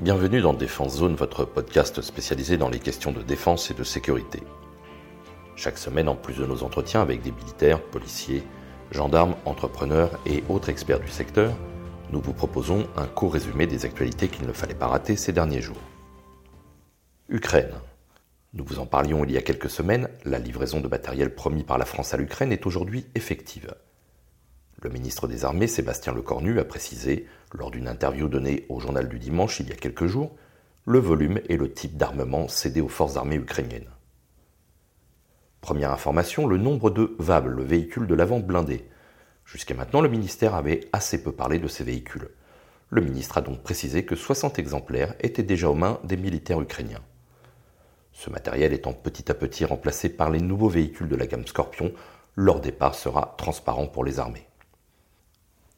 Bienvenue dans Défense Zone, votre podcast spécialisé dans les questions de défense et de sécurité. Chaque semaine, en plus de nos entretiens avec des militaires, policiers, gendarmes, entrepreneurs et autres experts du secteur, nous vous proposons un court résumé des actualités qu'il ne fallait pas rater ces derniers jours. Ukraine. Nous vous en parlions il y a quelques semaines, la livraison de matériel promis par la France à l'Ukraine est aujourd'hui effective. Le ministre des Armées, Sébastien Lecornu, a précisé, lors d'une interview donnée au journal du dimanche il y a quelques jours, le volume et le type d'armement cédé aux forces armées ukrainiennes. Première information, le nombre de VAB, le véhicule de l'avant blindé. Jusqu'à maintenant, le ministère avait assez peu parlé de ces véhicules. Le ministre a donc précisé que 60 exemplaires étaient déjà aux mains des militaires ukrainiens. Ce matériel étant petit à petit remplacé par les nouveaux véhicules de la gamme Scorpion, leur départ sera transparent pour les armées.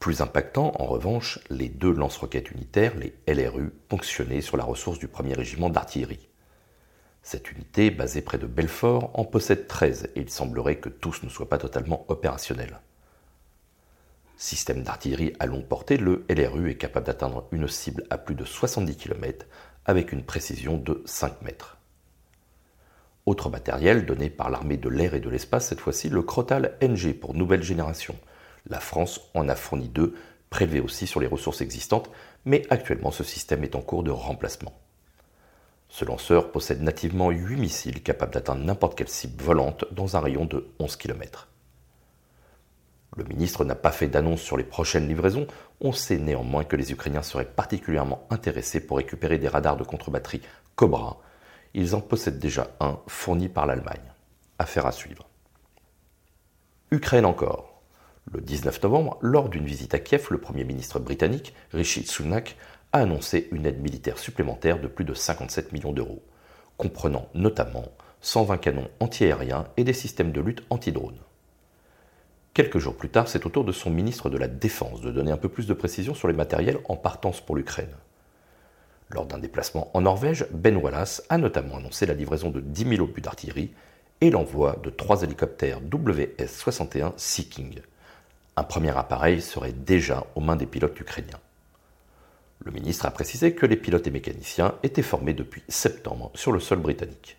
Plus impactant, en revanche, les deux lance-roquettes unitaires, les LRU, ponctionnées sur la ressource du 1er régiment d'artillerie. Cette unité, basée près de Belfort, en possède 13 et il semblerait que tous ne soient pas totalement opérationnels. Système d'artillerie à longue portée, le LRU est capable d'atteindre une cible à plus de 70 km avec une précision de 5 mètres. Autre matériel donné par l'armée de l'air et de l'espace, cette fois-ci le Crotal NG pour nouvelle génération – la France en a fourni deux, prélevés aussi sur les ressources existantes, mais actuellement ce système est en cours de remplacement. Ce lanceur possède nativement 8 missiles capables d'atteindre n'importe quelle cible volante dans un rayon de 11 km. Le ministre n'a pas fait d'annonce sur les prochaines livraisons, on sait néanmoins que les Ukrainiens seraient particulièrement intéressés pour récupérer des radars de contre-batterie Cobra. Ils en possèdent déjà un fourni par l'Allemagne. Affaire à suivre. Ukraine encore. Le 19 novembre, lors d'une visite à Kiev, le Premier ministre britannique, Rishi Sunak, a annoncé une aide militaire supplémentaire de plus de 57 millions d'euros, comprenant notamment 120 canons antiaériens et des systèmes de lutte anti-drone. Quelques jours plus tard, c'est au tour de son ministre de la Défense de donner un peu plus de précision sur les matériels en partance pour l'Ukraine. Lors d'un déplacement en Norvège, Ben Wallace a notamment annoncé la livraison de 10 000 obus d'artillerie et l'envoi de trois hélicoptères WS-61 Sea King, un premier appareil serait déjà aux mains des pilotes ukrainiens. Le ministre a précisé que les pilotes et mécaniciens étaient formés depuis septembre sur le sol britannique.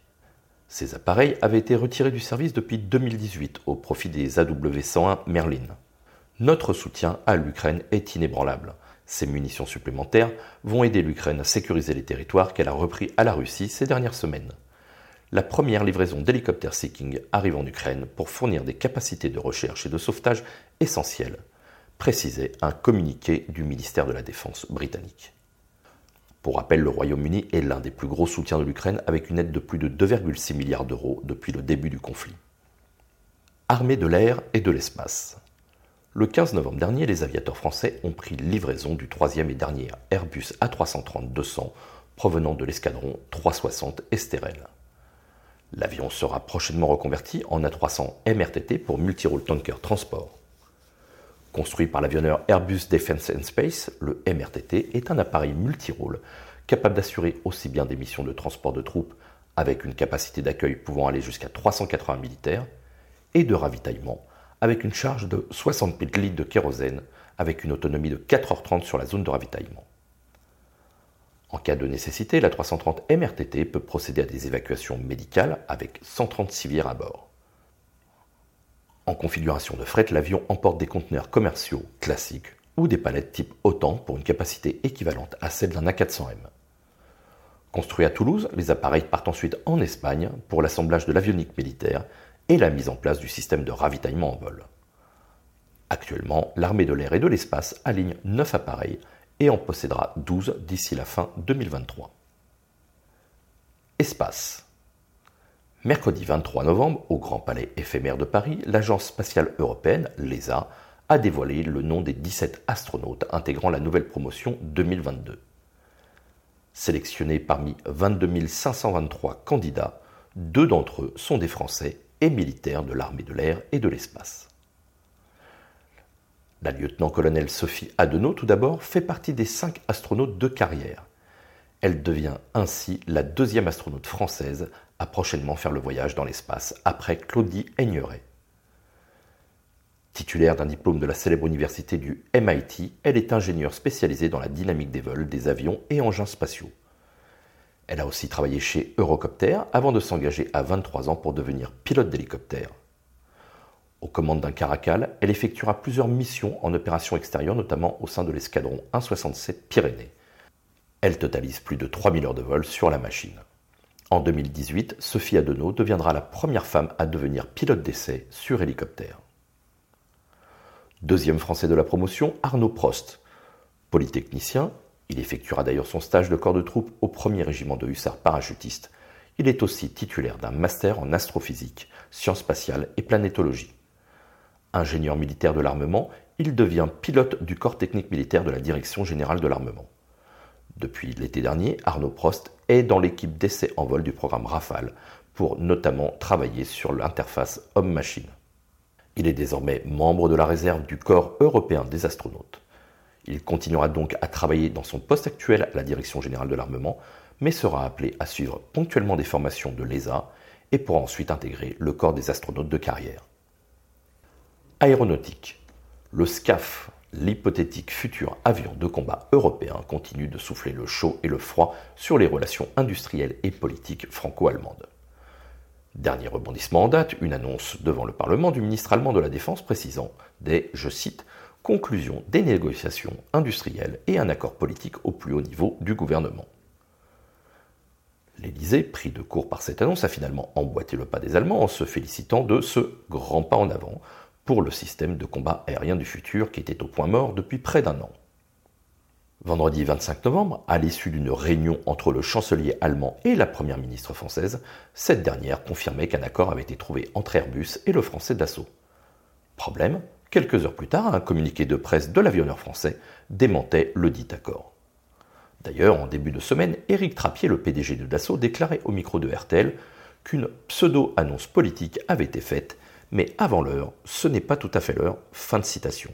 Ces appareils avaient été retirés du service depuis 2018 au profit des AW101 Merlin. Notre soutien à l'Ukraine est inébranlable. Ces munitions supplémentaires vont aider l'Ukraine à sécuriser les territoires qu'elle a repris à la Russie ces dernières semaines la première livraison d'hélicoptères Seeking arrive en Ukraine pour fournir des capacités de recherche et de sauvetage essentielles, précisait un communiqué du ministère de la Défense britannique. Pour rappel, le Royaume-Uni est l'un des plus gros soutiens de l'Ukraine avec une aide de plus de 2,6 milliards d'euros depuis le début du conflit. Armée de l'air et de l'espace. Le 15 novembre dernier, les aviateurs français ont pris livraison du troisième et dernier Airbus A330-200 provenant de l'escadron 360 Esterel. L'avion sera prochainement reconverti en A300 MRTT pour Multirole Tanker Transport. Construit par l'avionneur Airbus Defence and Space, le MRTT est un appareil multirôle capable d'assurer aussi bien des missions de transport de troupes avec une capacité d'accueil pouvant aller jusqu'à 380 militaires et de ravitaillement avec une charge de 60 litres de kérosène avec une autonomie de 4h30 sur la zone de ravitaillement. En cas de nécessité, la 330 MRTT peut procéder à des évacuations médicales avec 130 civières à bord. En configuration de fret, l'avion emporte des conteneurs commerciaux classiques ou des palettes type OTAN pour une capacité équivalente à celle d'un A400M. Construit à Toulouse, les appareils partent ensuite en Espagne pour l'assemblage de l'avionique militaire et la mise en place du système de ravitaillement en vol. Actuellement, l'armée de l'air et de l'espace aligne 9 appareils et en possédera 12 d'ici la fin 2023. Espace. Mercredi 23 novembre, au Grand Palais éphémère de Paris, l'Agence spatiale européenne, l'ESA, a dévoilé le nom des 17 astronautes intégrant la nouvelle promotion 2022. Sélectionnés parmi 22 523 candidats, deux d'entre eux sont des Français et militaires de l'armée de l'air et de l'espace. La lieutenant-colonel Sophie Adenau, tout d'abord, fait partie des cinq astronautes de carrière. Elle devient ainsi la deuxième astronaute française à prochainement faire le voyage dans l'espace, après Claudie Aigneret. Titulaire d'un diplôme de la célèbre université du MIT, elle est ingénieure spécialisée dans la dynamique des vols, des avions et engins spatiaux. Elle a aussi travaillé chez Eurocopter avant de s'engager à 23 ans pour devenir pilote d'hélicoptère. Aux commandes d'un Caracal, elle effectuera plusieurs missions en opération extérieure, notamment au sein de l'escadron 167 Pyrénées. Elle totalise plus de 3000 heures de vol sur la machine. En 2018, Sophie Adenau deviendra la première femme à devenir pilote d'essai sur hélicoptère. Deuxième français de la promotion, Arnaud Prost. Polytechnicien, il effectuera d'ailleurs son stage de corps de troupe au 1er régiment de hussards parachutistes. Il est aussi titulaire d'un master en astrophysique, sciences spatiales et planétologie. Ingénieur militaire de l'armement, il devient pilote du corps technique militaire de la Direction générale de l'armement. Depuis l'été dernier, Arnaud Prost est dans l'équipe d'essai en vol du programme Rafale pour notamment travailler sur l'interface homme-machine. Il est désormais membre de la réserve du Corps européen des astronautes. Il continuera donc à travailler dans son poste actuel à la Direction générale de l'armement, mais sera appelé à suivre ponctuellement des formations de l'ESA et pourra ensuite intégrer le corps des astronautes de carrière. Aéronautique. Le SCAF, l'hypothétique futur avion de combat européen, continue de souffler le chaud et le froid sur les relations industrielles et politiques franco-allemandes. Dernier rebondissement en date, une annonce devant le Parlement du ministre allemand de la Défense précisant des, je cite, conclusion des négociations industrielles et un accord politique au plus haut niveau du gouvernement. L'Élysée, pris de court par cette annonce, a finalement emboîté le pas des Allemands en se félicitant de ce grand pas en avant pour le système de combat aérien du futur qui était au point mort depuis près d'un an. Vendredi 25 novembre, à l'issue d'une réunion entre le chancelier allemand et la première ministre française, cette dernière confirmait qu'un accord avait été trouvé entre Airbus et le français Dassault. Problème, Quelques heures plus tard, un communiqué de presse de l'avionneur français démentait le dit accord. D'ailleurs, en début de semaine, Éric Trappier, le PDG de Dassault, déclarait au micro de RTL qu'une pseudo-annonce politique avait été faite, mais avant l'heure, ce n'est pas tout à fait l'heure. Fin de citation.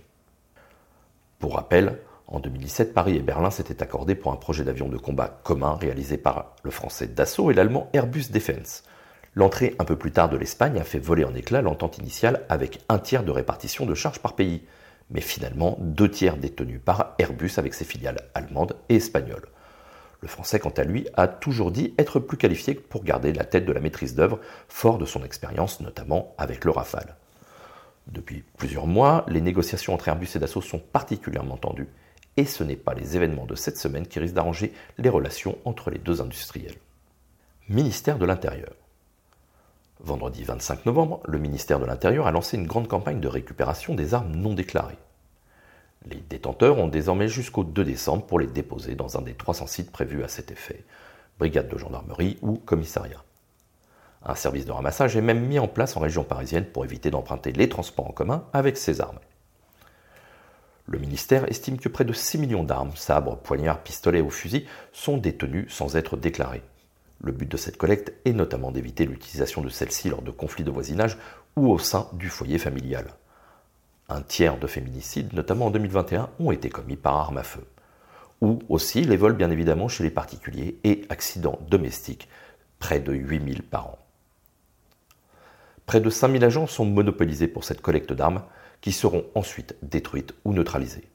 Pour rappel, en 2017, Paris et Berlin s'étaient accordés pour un projet d'avion de combat commun réalisé par le français Dassault et l'allemand Airbus Defence, L'entrée un peu plus tard de l'Espagne a fait voler en éclats l'entente initiale avec un tiers de répartition de charges par pays, mais finalement deux tiers détenus par Airbus avec ses filiales allemandes et espagnoles. Le français, quant à lui, a toujours dit être plus qualifié pour garder la tête de la maîtrise d'œuvre, fort de son expérience notamment avec le Rafale. Depuis plusieurs mois, les négociations entre Airbus et Dassault sont particulièrement tendues, et ce n'est pas les événements de cette semaine qui risquent d'arranger les relations entre les deux industriels. Ministère de l'Intérieur. Vendredi 25 novembre, le ministère de l'Intérieur a lancé une grande campagne de récupération des armes non déclarées. Les détenteurs ont désormais jusqu'au 2 décembre pour les déposer dans un des 300 sites prévus à cet effet, brigade de gendarmerie ou commissariat. Un service de ramassage est même mis en place en région parisienne pour éviter d'emprunter les transports en commun avec ces armes. Le ministère estime que près de 6 millions d'armes, sabres, poignards, pistolets ou fusils sont détenus sans être déclarés. Le but de cette collecte est notamment d'éviter l'utilisation de celle-ci lors de conflits de voisinage ou au sein du foyer familial. Un tiers de féminicides, notamment en 2021, ont été commis par arme à feu. Ou aussi les vols bien évidemment chez les particuliers et accidents domestiques, près de 8000 par an. Près de 5000 agents sont monopolisés pour cette collecte d'armes qui seront ensuite détruites ou neutralisées.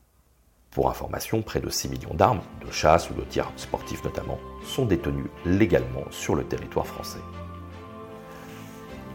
Pour information, près de 6 millions d'armes, de chasse ou de tir sportifs notamment, sont détenues légalement sur le territoire français.